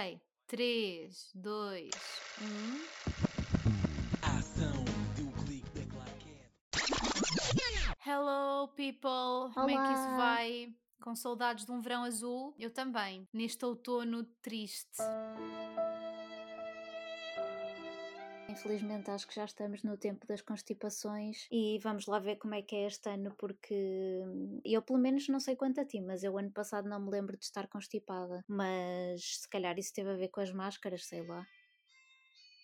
Ok. 3, 2, 1. Ação, um clique da claquete. Hello, people! Como é que isso Olá. vai? Com saudades de um verão azul? Eu também, neste outono triste. Infelizmente acho que já estamos no tempo das constipações e vamos lá ver como é que é este ano, porque hum, eu pelo menos não sei quanto a ti, mas eu ano passado não me lembro de estar constipada. Mas se calhar isso teve a ver com as máscaras, sei lá.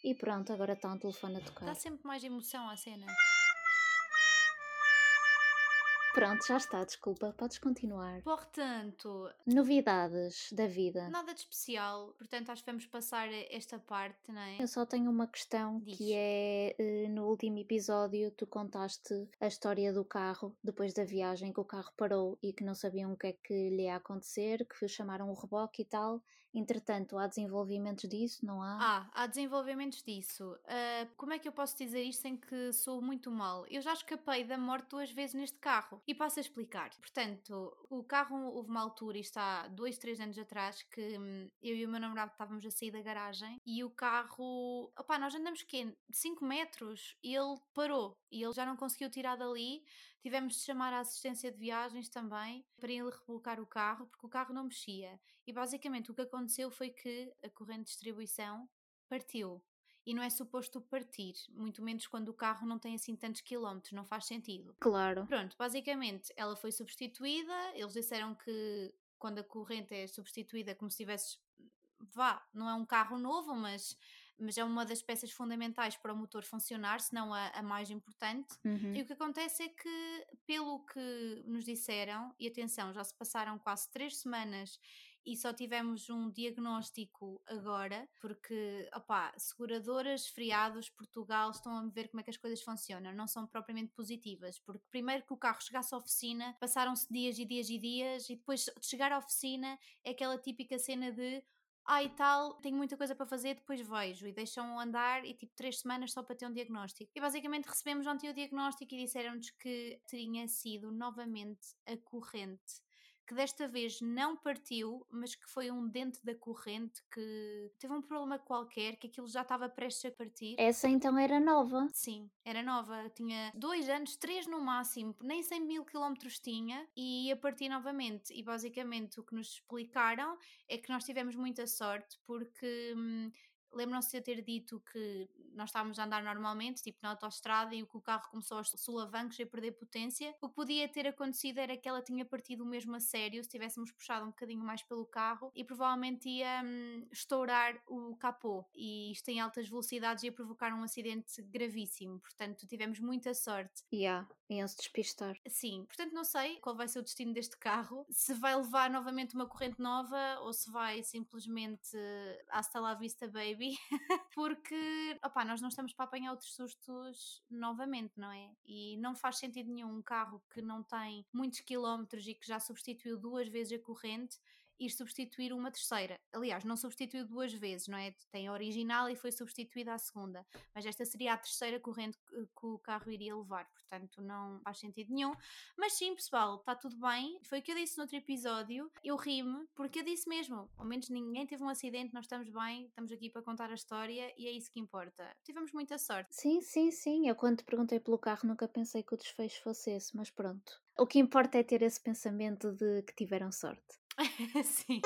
E pronto, agora está um telefone a Dá tocar. sempre mais emoção à cena. Pronto, já está, desculpa, podes continuar. Portanto, Novidades da vida. nada de especial, portanto acho que vamos passar esta parte, não é? Eu só tenho uma questão Diz. que é eh, no último episódio tu contaste a história do carro depois da viagem que o carro parou e que não sabiam o que é que lhe ia acontecer, que chamaram o reboque e tal. Entretanto, há desenvolvimentos disso, não há? Ah, há desenvolvimentos disso. Ah, como é que eu posso dizer isto sem que sou muito mal? Eu já escapei da morte duas vezes neste carro e passo a explicar. Portanto, o carro houve uma altura, isto há dois, três anos atrás, que hum, eu e o meu namorado estávamos a sair da garagem e o carro, opá, nós andamos quê? 5 metros e ele parou e ele já não conseguiu tirar dali. Tivemos de chamar a assistência de viagens também para ele rebocar o carro porque o carro não mexia. E basicamente o que aconteceu foi que a corrente de distribuição partiu. E não é suposto partir, muito menos quando o carro não tem assim tantos quilómetros, não faz sentido. Claro. Pronto, basicamente ela foi substituída. Eles disseram que quando a corrente é substituída, como se tivesse. Vá, não é um carro novo, mas, mas é uma das peças fundamentais para o motor funcionar, se não a, a mais importante. Uhum. E o que acontece é que, pelo que nos disseram, e atenção, já se passaram quase três semanas e só tivemos um diagnóstico agora, porque, opá, seguradoras, feriados, Portugal, estão a ver como é que as coisas funcionam, não são propriamente positivas, porque primeiro que o carro chegasse à oficina, passaram-se dias e dias e dias, e depois de chegar à oficina é aquela típica cena de ah e tal, tenho muita coisa para fazer, depois vejo e deixam andar e tipo três semanas só para ter um diagnóstico. E basicamente recebemos ontem o diagnóstico e disseram-nos que tinha sido novamente a corrente. Que desta vez não partiu, mas que foi um dente da corrente que teve um problema qualquer, que aquilo já estava prestes a partir. Essa então era nova. Sim, era nova, tinha dois anos, três no máximo, nem 100 mil quilómetros tinha e ia partir novamente. E basicamente o que nos explicaram é que nós tivemos muita sorte porque hum, lembram-se de eu ter dito que nós estávamos a andar normalmente, tipo na autoestrada, e o que o carro começou aos solavancos e a perder potência. O que podia ter acontecido era que ela tinha partido mesmo a sério se tivéssemos puxado um bocadinho mais pelo carro e provavelmente ia hum, estourar o capô. E isto em altas velocidades ia provocar um acidente gravíssimo. Portanto, tivemos muita sorte. E yeah, iam-se despistar. Sim, portanto não sei qual vai ser o destino deste carro, se vai levar novamente uma corrente nova ou se vai simplesmente hasta la vista baby, porque opá, nós não estamos para apanhar outros sustos novamente, não é? E não faz sentido nenhum um carro que não tem muitos quilómetros e que já substituiu duas vezes a corrente ir substituir uma terceira. Aliás, não substituiu duas vezes, não é? Tem a original e foi substituída a segunda, mas esta seria a terceira corrente que, o carro iria levar, portanto não faz sentido nenhum. Mas sim, pessoal, está tudo bem. Foi o que eu disse no outro episódio. Eu ri-me porque eu disse mesmo, ao menos ninguém teve um acidente, nós estamos bem, estamos aqui para contar a história e é isso que importa. Tivemos muita sorte. Sim, sim, sim. Eu quando te perguntei pelo carro nunca pensei que o desfecho fosse esse, mas pronto. O que importa é ter esse pensamento de que tiveram sorte. sim.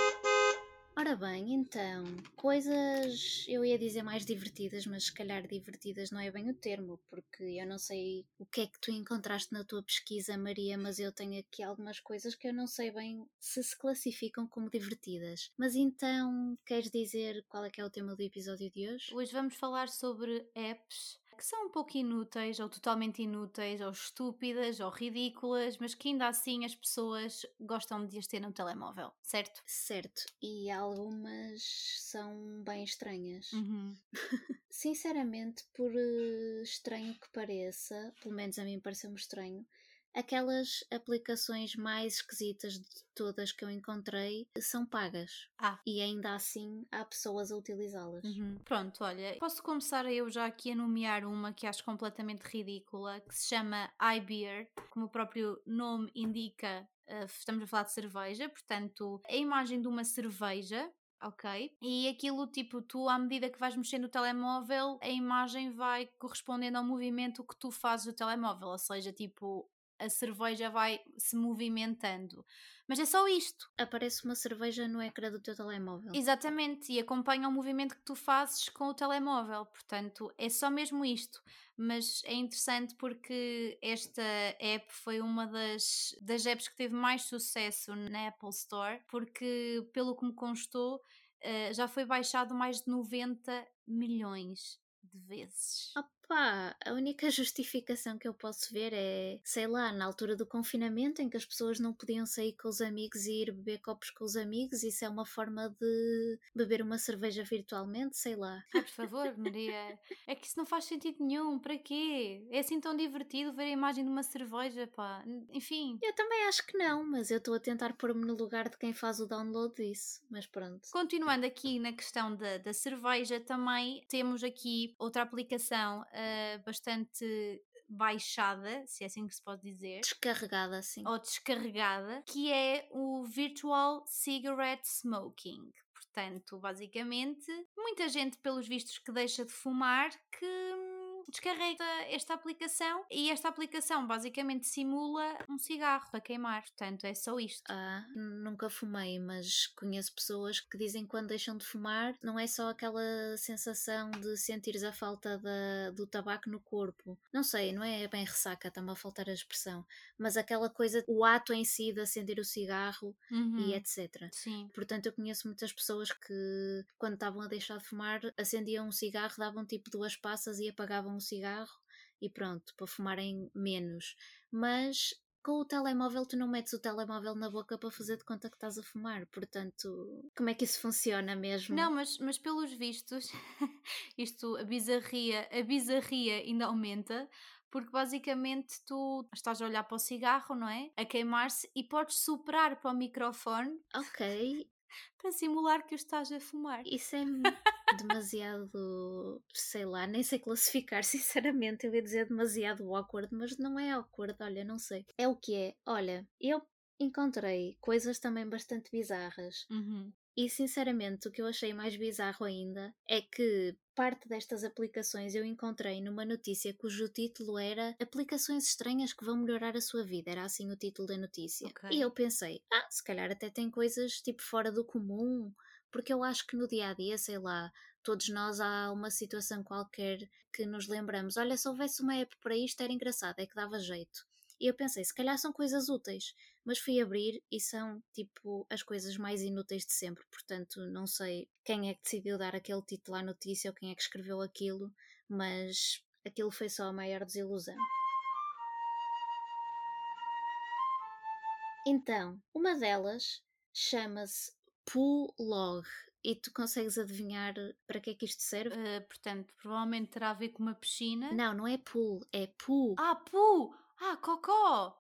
Ora bem, então, coisas eu ia dizer mais divertidas, mas se calhar divertidas não é bem o termo, porque eu não sei o que é que tu encontraste na tua pesquisa, Maria, mas eu tenho aqui algumas coisas que eu não sei bem se se classificam como divertidas. Mas então, queres dizer qual é que é o tema do episódio de hoje? Hoje vamos falar sobre apps que são um pouco inúteis, ou totalmente inúteis, ou estúpidas, ou ridículas, mas que ainda assim as pessoas gostam de as ter no telemóvel, certo? Certo, e algumas são bem estranhas. Uhum. Sinceramente, por eh, estranho que pareça, pelo menos a mim pareceu-me estranho, aquelas aplicações mais esquisitas de todas que eu encontrei são pagas. Ah. E ainda assim há pessoas a utilizá-las. Uhum. Pronto, olha, posso começar eu já aqui a nomear uma que acho completamente ridícula, que se chama iBeer, como o próprio nome indica. eh, Estamos a falar de cerveja, portanto, a imagem de uma cerveja ok? E aquilo, tipo, tu, à medida que vais mexendo o telemóvel, a imagem vai correspondendo ao movimento que tu fazes do telemóvel, ou seja, tipo, a cerveja vai se movimentando. Mas é só isto. Aparece uma cerveja no ecrã do teu telemóvel. Exatamente, e acompanha o movimento que tu fazes com o telemóvel. Portanto, é só mesmo isto. Mas é interessante porque esta app foi uma das, das apps que teve mais sucesso na Apple Store, porque, pelo que me constou, eh, já foi baixado mais de 90 milhões de vezes. Opa, a única justificação que eu posso ver é, sei lá, na altura do confinamento em que as pessoas não podiam sair com os amigos e ir beber copos com os amigos, isso é uma forma de beber uma cerveja virtualmente, sei lá. Ai, por favor, Maria, é que isso não faz sentido nenhum, para quê? É assim tão divertido ver a imagem de uma cerveja, pá. Enfim. Eu também acho que não, mas eu estou a tentar pôr-me no lugar de quem faz o download disso, mas pronto. Continuando aqui na questão da, da cerveja, também temos aqui outra aplicação uh, bastante baixada, se é assim que se pode dizer, Descarregada assim. ou descarregada, que é o Virtual Cigarette Smoking. Portanto, basicamente, muita gente, pelos vistos, que deixa de fumar, que descarrega esta aplicação e esta aplicação basicamente simula um cigarro a queimar. Portanto, é só isto. Ah, nunca fumei, mas conheço pessoas que dizem que quando deixam de fumar não é só aquela sensação de sentires a falta da- do tabaco no corpo. Não sei, não é bem ressaca, está-me a faltar a expressão, mas aquela coisa, o ato em si de acender o cigarro e Uhum. etc. Sim. Portanto, eu conheço muitas pessoas que, quando estavam a deixar de fumar, acendiam um cigarro, davam tipo duas passas e apagavam o cigarro e pronto, para fumarem menos. Mas com o telemóvel, tu não metes o telemóvel na boca para fazer de conta que estás a fumar. Portanto, como é que isso funciona mesmo? Não, mas, mas pelos vistos, isto, a bizarria, a bizarria ainda aumenta, porque basicamente tu estás a olhar para o cigarro, não é? A queimar-se e podes soprar para o microfone Ok, para simular que o estás a fumar. isso é demasiado, sei lá, nem sei classificar, sinceramente. Eu ia dizer demasiado awkward, mas não é awkward, olha, não sei. É o que é. Olha, eu encontrei coisas também bastante bizarras. Uhum. E sinceramente, o que eu achei mais bizarro ainda é que parte destas aplicações eu encontrei numa notícia cujo título era Aplicações estranhas que vão melhorar a sua vida. Era assim o título da notícia. Ok. E eu pensei, ah, se calhar até tem coisas tipo fora do comum, porque eu acho que no dia a dia, sei lá, todos nós há uma situação qualquer que nos lembramos, olha, se houvesse uma app para isto era engraçado, é que dava jeito. E eu pensei, se calhar são coisas úteis, mas fui abrir e são tipo as coisas mais inúteis de sempre. Portanto, não sei quem é que decidiu dar aquele título à notícia ou quem é que escreveu aquilo, mas aquilo foi só a maior desilusão. Então, uma delas chama-se Poolog e tu consegues adivinhar para que é que isto serve? Uh, portanto, provavelmente terá a ver com uma piscina. Não, não é pool, é pool. Ah, pu! Ah, cocó!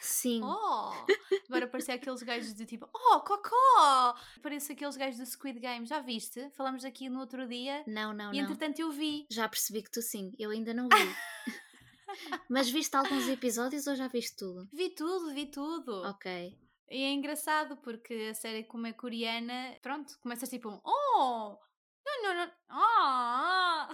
Sim. Oh! Agora parecia aqueles gajos de tipo, oh, cocó! Parece aqueles gajos do Squid Game, já viste? Falamos aqui no outro dia Não, não, e não. entretanto eu vi. Já percebi que tu sim, eu ainda não vi. Mas viste alguns episódios ou já viste tudo? Vi tudo, vi tudo. Ok. E é engraçado porque a série, como é coreana, pronto, começas tipo um oh! Não, não, não. Ah!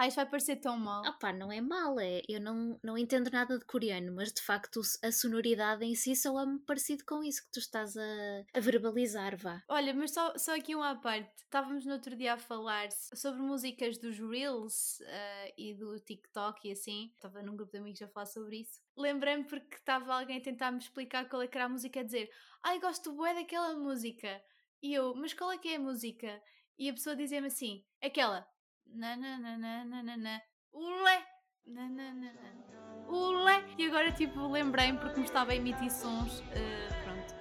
Ah, isto vai parecer tão mal. Opá, não é mal, é. Eu não, não entendo nada de coreano, mas de facto a sonoridade em si soa-me parecido com isso que tu estás a, a verbalizar, vá. Olha, mas só, só aqui uma parte. Estávamos no outro dia a falar sobre músicas dos Reels eh, e do TikTok e assim. Estava num grupo de amigos a falar sobre isso. Lembrei-me porque estava alguém a tentar me explicar qual é que era a música a dizer Ai, gosto bué daquela música. E eu, mas qual é que é a música? E a pessoa dizia-me assim, aquela na na na na na na na Ulé! Na, na, na, na. Ulé! E agora tipo lembrei-me porque me estava a emitir sons. pronto.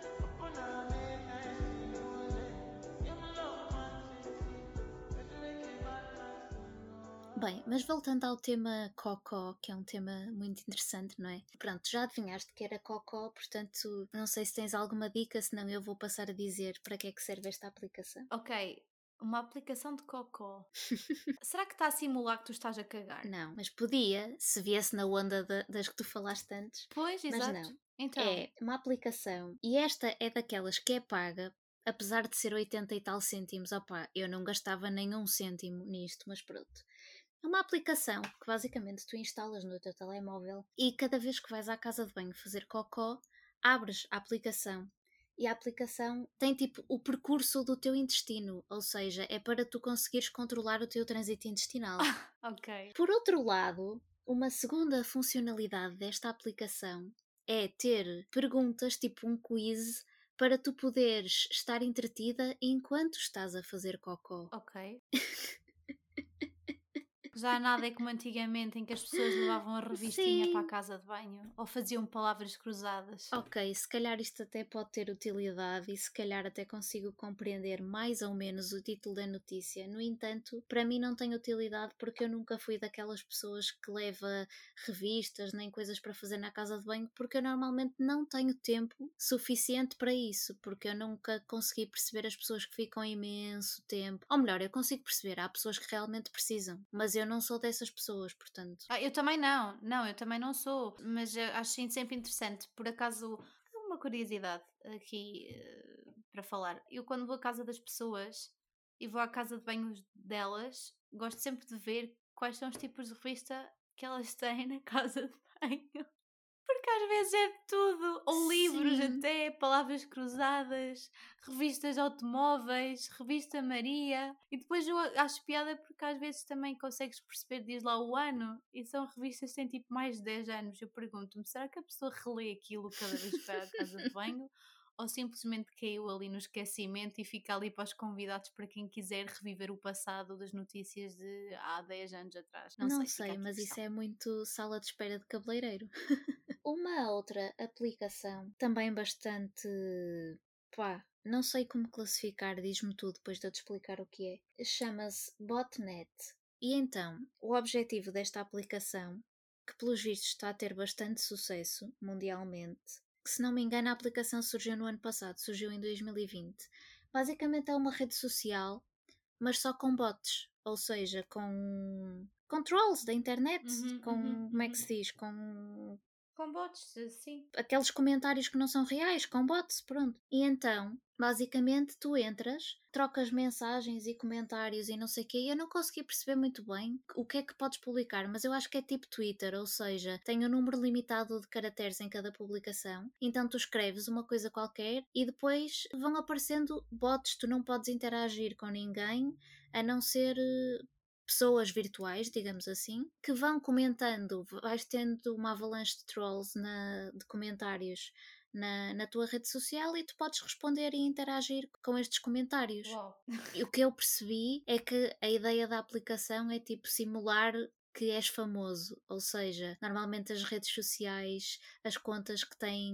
Bem, mas voltando ao tema Cocó, que é um tema muito interessante, não é? Pronto, já adivinhaste que era Cocó, portanto, não sei se tens alguma dica, senão eu vou passar a dizer para que é que serve esta aplicação. Ok, uma aplicação de cocó. Será que está a simular que tu estás a cagar? Não, mas podia, se viesse na onda da- das que tu falaste antes. Pois, Mas exato. não. Então, É uma aplicação, e esta é daquelas que é paga apesar de ser 80 e tal cêntimos, opá, eu não gastava nenhum cêntimo nisto, mas pronto. É uma aplicação que basicamente tu instalas no teu telemóvel e cada vez que vais à casa de banho fazer cocó, abres a aplicação e a aplicação tem tipo o percurso do teu intestino, ou seja, é para tu conseguires controlar o teu trânsito intestinal. ok. Por outro lado, uma segunda funcionalidade desta aplicação é ter perguntas, tipo um quiz, para tu poderes estar entretida enquanto estás a fazer cocó. Ok. Já nada é como antigamente em que as pessoas levavam a revistinha Sim. para a casa de banho ou faziam palavras cruzadas. Ok, se calhar isto até pode ter utilidade e se calhar até consigo compreender mais ou menos o título da notícia. No entanto, para mim não tem utilidade porque eu nunca fui daquelas pessoas que leva revistas nem coisas para fazer na casa de banho porque eu normalmente não tenho tempo suficiente para isso, porque eu nunca consegui perceber as pessoas que ficam imenso tempo. Ou melhor, eu consigo perceber, há pessoas que realmente precisam, mas eu não sou dessas pessoas, portanto. Ah, eu também não, não, eu também não sou, mas acho sempre interessante. Por acaso, uma curiosidade aqui eh, para falar. Eu, quando vou à casa das pessoas e vou à casa de banho delas, gosto sempre de ver quais são os tipos de revista que elas têm na casa de banho. Porque às vezes é de tudo, ou livros Sim. até, palavras cruzadas, revistas automóveis, revista Maria. E depois eu acho piada porque às vezes também consegues perceber, diz lá o ano, e são revistas que têm tipo mais de 10 anos. Eu pergunto-me, será que a pessoa relê aquilo cada vez que vai à casa de banho? Ou simplesmente caiu ali no esquecimento e fica ali para os convidados para quem quiser reviver o passado das notícias de há 10 anos atrás? Não, Não, sei, sei, mas isso é muito sala de espera de cabeleireiro. Uma outra aplicação também bastante. pá, não sei como classificar, diz-me tu depois de eu te explicar o que é. Chama-se Botnet. E então, o objetivo desta aplicação, que pelos vistos está a ter bastante sucesso mundialmente, se não me engano a aplicação surgiu no ano passado, surgiu em 2020. Basicamente é uma rede social, mas só com bots, ou seja, com controls da internet, Uhum, com uhum, como é que uhum. se diz, com Com bots, sim. aqueles comentários que não são reais, com bots, pronto. E então, basicamente, tu entras, trocas mensagens e comentários e não sei o quê, e eu não consegui perceber muito bem o que é que podes publicar, mas eu acho que é tipo Twitter, ou seja, tem um número limitado de caracteres em cada publicação, então tu escreves uma coisa qualquer e depois vão aparecendo bots, tu não podes interagir com ninguém, a não ser eh, pessoas virtuais, digamos assim, que vão comentando, vais tendo uma avalanche de trolls na, de comentários na, na tua rede social e tu podes responder e interagir com estes comentários. Uau. E o que eu percebi é que a ideia da aplicação é tipo simular que és famoso, ou seja, normalmente as redes sociais, as contas que têm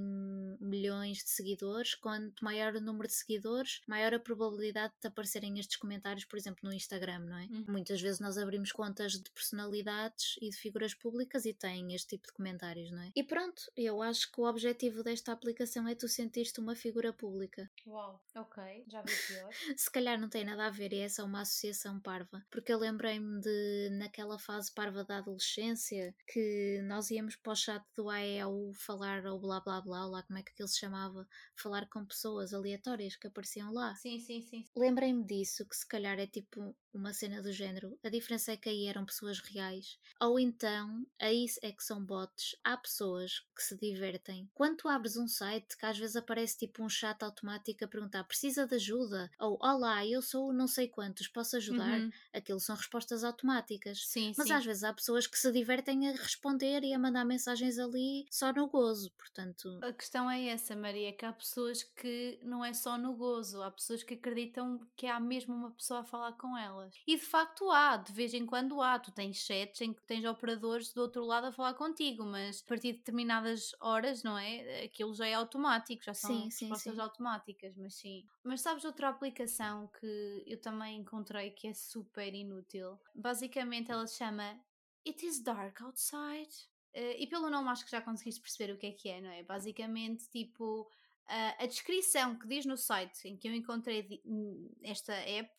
milhões de seguidores, quanto maior o número de seguidores, maior a probabilidade de aparecerem estes comentários, por exemplo, no Instagram, não é? Uhum. Muitas vezes nós abrimos contas de personalidades e de figuras públicas e têm este tipo de comentários, não é? E pronto, eu acho que o objetivo desta aplicação é tu sentir-te uma figura pública. Uau, ok, já vi pior. Se calhar não tem nada a ver e é só uma associação parva. Porque eu lembrei-me de, naquela fase parva da adolescência, que nós íamos para o chat do AEU falar ou blá blá blá, lá como é que aquilo se chamava, falar com pessoas aleatórias que apareciam lá. Sim, sim, sim. Lembrei-me disso, que se calhar é tipo uma cena do género. A diferença é que aí eram pessoas reais. Ou então, aí é que são bots. Há pessoas que se divertem. Quando tu abres um site, que às vezes aparece tipo um chat automático a perguntar precisa de ajuda? Ou olá, eu sou não sei quantos, posso ajudar? Uhum. Aquilo são respostas automáticas. Sim, Mas sim. às vezes há pessoas que se divertem a responder e a mandar mensagens ali só no gozo, portanto. A questão é essa, Maria, que há pessoas que não é só no gozo, há pessoas que acreditam que há mesmo uma pessoa a falar com elas. E de facto há, de vez em quando há. Tu tens chats em que tens operadores do outro lado a falar contigo, mas a partir de determinadas horas, não é? Aquilo já é automático, já são Sim, sim, respostas sim. automáticas, mas sim. Mas sabes outra aplicação que eu também encontrei que é super inútil? Basicamente ela se chama It is Dark Outside. Eh, e pelo nome acho que já conseguiste perceber o que é que é, não é? Basicamente, tipo, a- a descrição que diz no site em que eu encontrei hum, esta app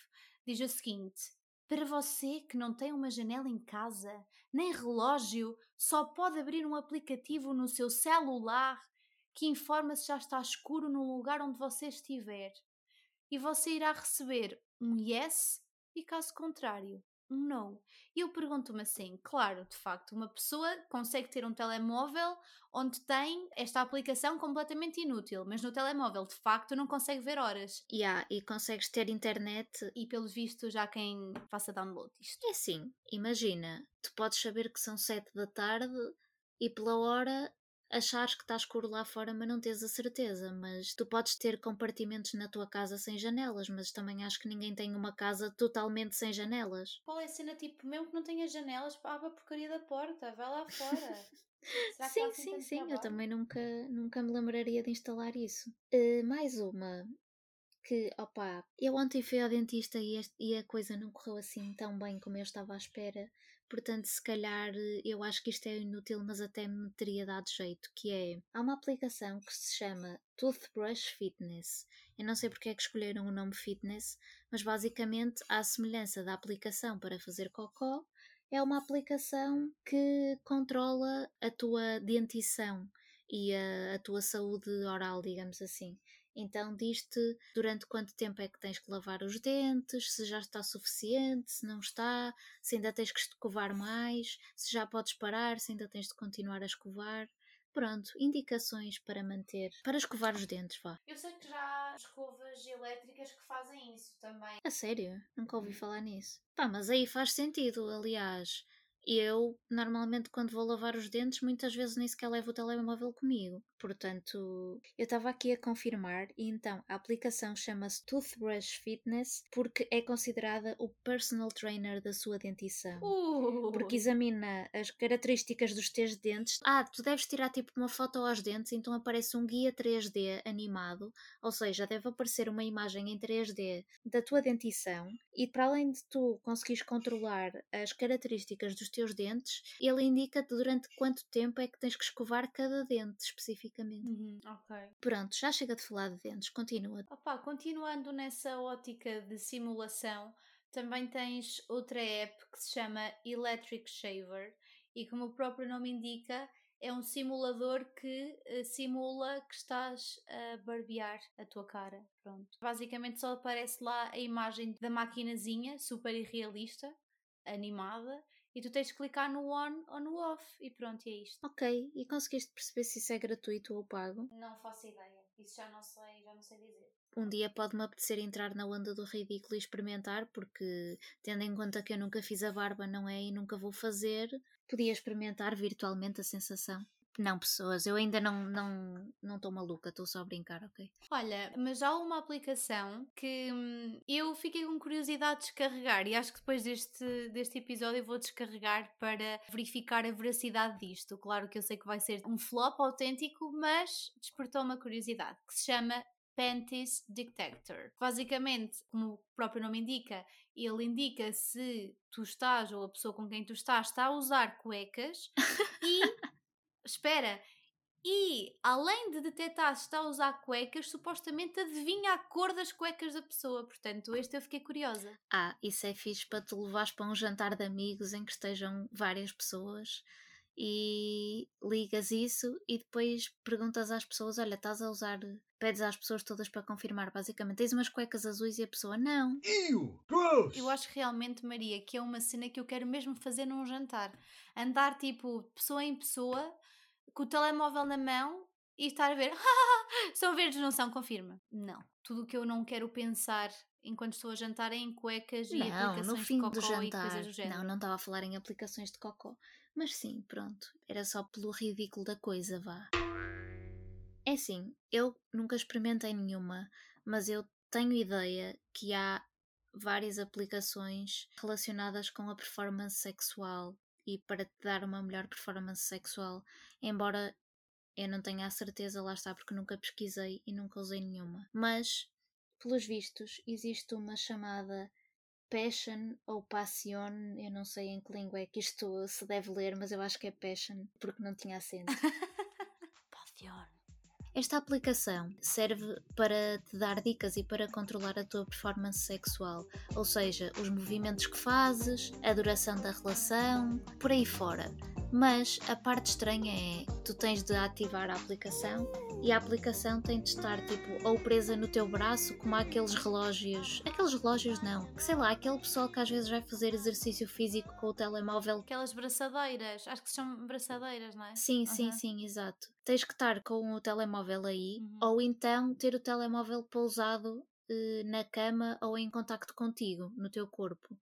diz o seguinte: Para você que não tem uma janela em casa, nem relógio, só pode abrir um aplicativo no seu celular que informa se já está escuro no lugar onde você estiver. e você irá receber um yes e caso contrário, no. E eu pergunto-me assim, claro, de facto, uma pessoa consegue ter um telemóvel onde tem esta aplicação completamente inútil, mas no telemóvel, de facto, não consegue ver horas. Yeah, e consegues ter internet. E pelos vistos, já quem faça download disto. É assim, imagina, tu podes saber que são 7 da tarde e pela hora achares que está escuro lá fora, mas não tens a certeza. Mas tu podes ter compartimentos na tua casa sem janelas, mas também acho que ninguém tem uma casa totalmente sem janelas. Qual é a cena, tipo, mesmo que não tenha janelas, abre a porcaria da porta, vai lá fora. Sim, sim, sim, eu trabalho? também nunca, nunca me lembraria de instalar isso. Eh, mais uma que, opá, eu ontem fui ao dentista e, este- e a coisa não correu assim tão bem como eu estava à espera. Portanto, se calhar eh, eu acho que isto é inútil, mas até me teria dado jeito, que é, há uma aplicação que se chama Toothbrush Fitness. Eu não sei porque é que escolheram o nome fitness, mas basicamente, à semelhança da aplicação para fazer cocó, é uma aplicação que controla a tua dentição e a, a tua saúde oral, digamos assim. Então diz-te durante quanto tempo é que tens que lavar os dentes, se já está suficiente, se não está, se ainda tens que escovar mais, se já podes parar, se ainda tens de continuar a escovar. Pronto, indicações para manter, para escovar os dentes, vá. Eu sei que já há escovas elétricas que fazem isso também. A sério? Nunca ouvi falar nisso. Pá, mas aí faz sentido, aliás. Eu, normalmente, quando vou lavar os dentes, muitas vezes nem sequer levo o telemóvel comigo. Portanto, eu estava aqui a confirmar e então a aplicação chama-se Toothbrush Fitness porque é considerada o personal trainer da sua dentição. Uh, Porque examina as características dos teus dentes. Ah, tu deves tirar tipo uma foto aos dentes, então aparece um guia 3D animado, ou seja, deve aparecer uma imagem em 3D da tua dentição e para além de tu conseguires controlar as características dos teus dentes, ele indica-te durante quanto tempo é que tens que escovar cada dente especificamente. Uhum, ok. Pronto, já chega de falar de dentes, continua. Opa, continuando nessa ótica de simulação, também tens outra app que se chama Electric Shaver e como o próprio nome indica, é um simulador que eh, simula que estás a barbear a tua cara. Pronto. Basicamente só aparece lá a imagem da maquinazinha, super irrealista, animada, e tu tens de clicar no on ou no off e pronto, e é isto. Ok, e conseguiste perceber se isso é gratuito ou pago? Não faço ideia. Isso já não sei, já não sei dizer. Um dia pode-me apetecer entrar na onda do ridículo e experimentar, porque, tendo em conta que eu nunca fiz a barba, não é? E nunca vou fazer, podia experimentar virtualmente a sensação. Não, pessoas, eu ainda não estou não, não maluca, estou só a brincar, ok? Olha, mas há uma aplicação que hum, eu fiquei com curiosidade de descarregar e acho que depois deste, deste episódio eu vou descarregar para verificar a veracidade disto. Claro que eu sei que vai ser um flop autêntico, mas despertou uma curiosidade, que se chama Panties Detector. Basicamente, como o próprio nome indica, ele indica se tu estás ou a pessoa com quem tu estás está a usar cuecas e espera, e além de detectar se está a usar cuecas, supostamente adivinha a cor das cuecas da pessoa. Portanto, este eu fiquei curiosa. Ah, isso é fixe para te levares para um jantar de amigos em que estejam várias pessoas e ligas isso e depois perguntas às pessoas: Olha, estás a usar. Pedes às pessoas todas para confirmar, basicamente. Tens umas cuecas azuis e a pessoa não. Ew! Gross! Eu acho realmente, Maria, que é uma cena que eu quero mesmo fazer num jantar. Andar tipo, pessoa em pessoa, com o telemóvel na mão e estar a ver. são verdes, não são? Confirma. Não. Tudo o que eu não quero pensar enquanto estou a jantar é em cuecas e Não, aplicações no fim de do cocó e jantar. coisas do género. Não, não estava a falar em aplicações de cocó. Mas sim, pronto. Era só pelo ridículo da coisa, vá. É assim, eu nunca experimentei nenhuma, mas eu tenho ideia que há várias aplicações relacionadas com a performance sexual e para te dar uma melhor performance sexual, embora eu não tenha a certeza, lá está, porque nunca pesquisei e nunca usei nenhuma. Mas, pelos vistos, existe uma chamada Passion ou Passion, eu não sei em que língua é que isto se deve ler, mas eu acho que é Passion, porque não tinha acento. Esta aplicação serve para te dar dicas e para controlar a tua performance sexual, ou seja, os movimentos que fazes, a duração da relação, por aí fora. Mas a parte estranha é tu tens de ativar a aplicação E a aplicação tem de estar tipo ou presa no teu braço, como aqueles relógios. Aqueles relógios não. Que sei lá, aquele pessoal que às vezes vai fazer exercício físico com o telemóvel. Aquelas braçadeiras, acho que são braçadeiras, não é? Sim, sim, Aham. sim, exato. Tens que estar com o telemóvel aí, Uhum. ou então ter o telemóvel pousado eh, na cama ou em contacto contigo, no teu corpo.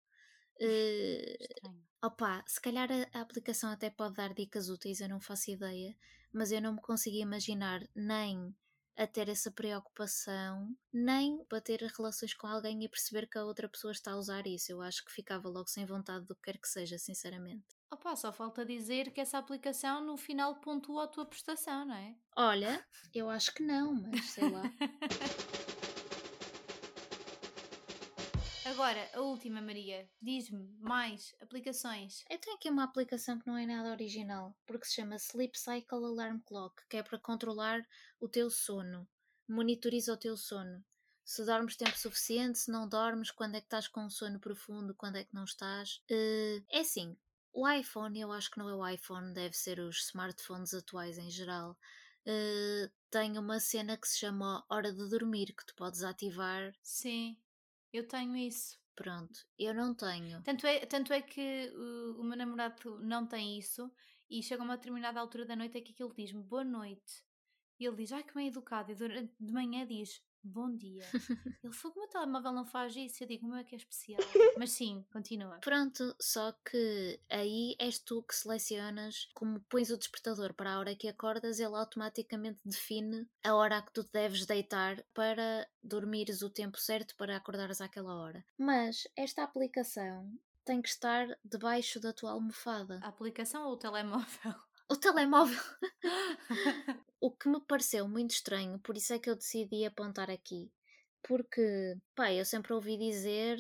Eh, Estranho. Opa, se calhar a, a aplicação até pode dar dicas úteis, eu não faço ideia, mas eu não me consigo imaginar nem a ter essa preocupação, nem para ter relações com alguém e perceber que a outra pessoa está a usar isso. Eu acho que ficava logo sem vontade do que quer que seja, sinceramente. Opa, só falta dizer que essa aplicação no final pontua a tua prestação, não é? Olha, eu acho que não, mas sei lá. Agora, a última, Maria. Diz-me mais aplicações. Eu tenho aqui uma aplicação que não é nada original, porque se chama Sleep Cycle Alarm Clock, que é para controlar o teu sono. Monitoriza o teu sono. Se dormes tempo suficiente, se não dormes, quando é que estás com um sono profundo, quando é que não estás. Eh, é assim, o iPhone, eu acho que não é o iPhone, deve ser os smartphones atuais em geral. eh, tem uma cena que se chama Hora de Dormir, que tu podes ativar. Sim, eu tenho isso. Pronto, eu não tenho. Tanto é, tanto é que uh, o meu namorado não tem isso e chega a uma determinada altura da noite é que aquilo diz-me boa noite. E ele diz, ai que bem educado. E durante de manhã diz bom dia. ele falou que o meu telemóvel não faz isso. Eu digo, o meu é que é especial. Mas sim, continua. Pronto, só que aí és tu que selecionas como pões o despertador para a hora que acordas, ele automaticamente define a hora que tu te deves deitar para dormires o tempo certo para acordares àquela hora. Mas esta aplicação tem que estar debaixo da tua almofada. A aplicação ou o telemóvel? O telemóvel. o que me pareceu muito estranho, por isso é que eu decidi apontar aqui. Porque, pá, eu sempre ouvi dizer,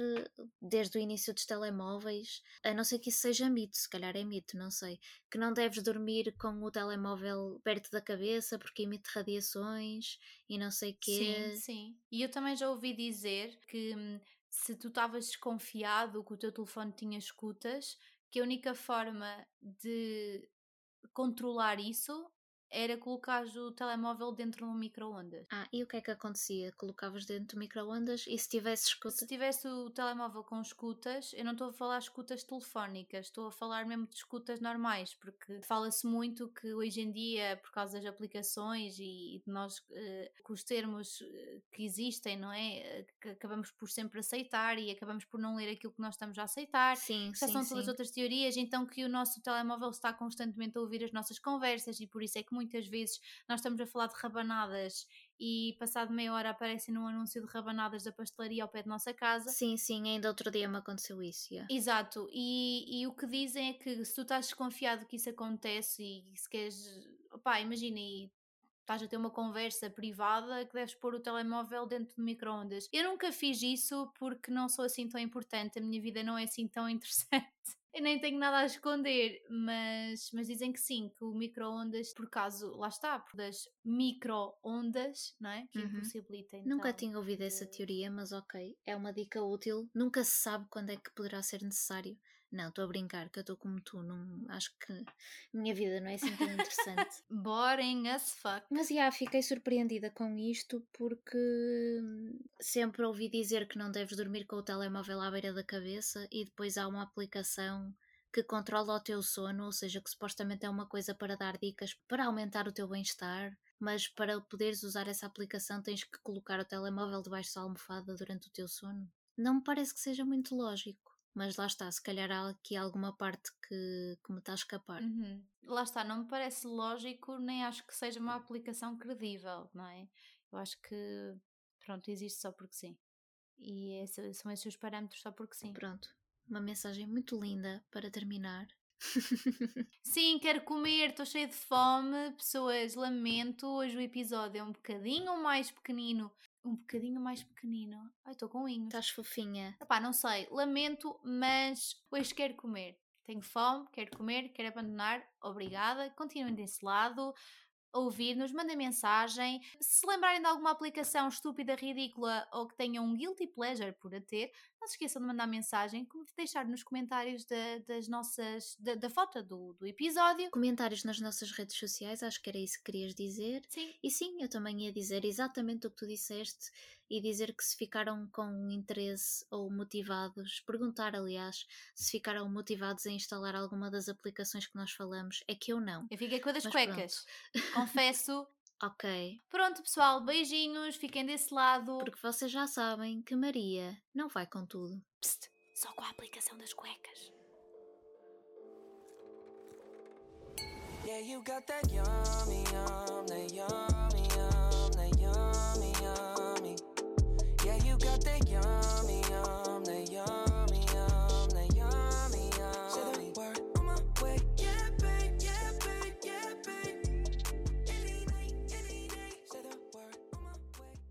desde o início dos telemóveis, a não ser que isso seja mito, se calhar é mito, não sei, que não deves dormir com o telemóvel perto da cabeça porque emite radiações e não sei quê. Sim, sim. E eu também já ouvi dizer que hum, se tu estavas desconfiado que o teu telefone tinha escutas, que a única forma de controlar isso era colocar o telemóvel dentro de um micro-ondas. Ah, e o que é que acontecia? Colocavas dentro do micro-ondas e se tivesse escuta. Se tivesse o telemóvel com escutas, eu não estou a falar escutas telefónicas, estou a falar mesmo de escutas normais, porque fala-se muito que hoje em dia, por causa das aplicações e de nós, eh, com os termos eh, que existem, não é? Eh, Que acabamos por sempre aceitar e acabamos por não ler aquilo que nós estamos a aceitar. Sim, Já sim, são todas sim. outras teorias, então que o nosso telemóvel está constantemente a ouvir as nossas conversas e por isso é que muitas vezes nós estamos a falar de rabanadas e passado meia hora aparece num anúncio de rabanadas da pastelaria ao pé de nossa casa. Sim, sim, ainda outro dia me aconteceu isso. yeah. Exato, e, e o que dizem é que se tu estás desconfiado que isso acontece e se queres, opá, imagina e estás a ter uma conversa privada que deves pôr o telemóvel dentro do micro-ondas. Eu nunca fiz isso porque não sou assim tão importante, a minha vida não é assim tão interessante. Eu nem tenho nada a esconder, mas, mas dizem que sim, que o micro-ondas, por caso, lá está, por das micro-ondas, não é? Que Uhum. impossibilita então. Nunca tinha ouvido essa teoria, mas ok, é uma dica útil. Nunca se sabe quando é que poderá ser necessário. Não, estou a brincar, que eu estou como tu, não, acho que a minha vida não é assim tão interessante. Boring as fuck. Mas já fiquei surpreendida com isto porque hum, sempre ouvi dizer que não deves dormir com o telemóvel à beira da cabeça e depois há uma aplicação que controla o teu sono, ou seja, que supostamente é uma coisa para dar dicas para aumentar o teu bem-estar, mas para poderes usar essa aplicação tens que colocar o telemóvel debaixo da almofada durante o teu sono. Não me parece que seja muito lógico, mas lá está, se calhar há aqui alguma parte que, que me está a escapar. Uhum. Lá está, não me parece lógico, nem acho que seja uma aplicação credível, não é? Eu acho que, pronto, existe só porque sim. E esse- são esses os parâmetros só porque sim. Pronto, uma mensagem muito linda para terminar. Sim, quero comer, estou cheia de fome. Pessoas, lamento, hoje o episódio é um bocadinho mais pequenino. Um bocadinho mais pequenino. Ai, estou com inhos. Estás fofinha. Epá, não sei, lamento, mas hoje quero comer. Tenho fome, quero comer, quero abandonar. Obrigada. Continuem desse lado. Ouvir-nos, mandem mensagem. Se lembrarem de alguma aplicação estúpida, ridícula ou que tenham um guilty pleasure por a ter, não se esqueçam de mandar mensagem, deixar nos comentários da, das nossas, da, da foto do, do episódio. Comentários nas nossas redes sociais, acho que era isso que querias dizer. Sim. E sim, eu também ia dizer exatamente o que tu disseste e dizer que se ficaram com interesse ou motivados, perguntar aliás, se ficaram motivados a instalar alguma das aplicações que nós falamos, é que eu não. Eu fiquei com a das Mas cuecas. Confesso. Ok, Pronto, pessoal, beijinhos, fiquem desse lado. porque vocês já sabem que Maria não vai com tudo. Psst, só com a aplicação das cuecas. Yeah, you got that yummy, yum, that yummy, yum, that yummy, yum.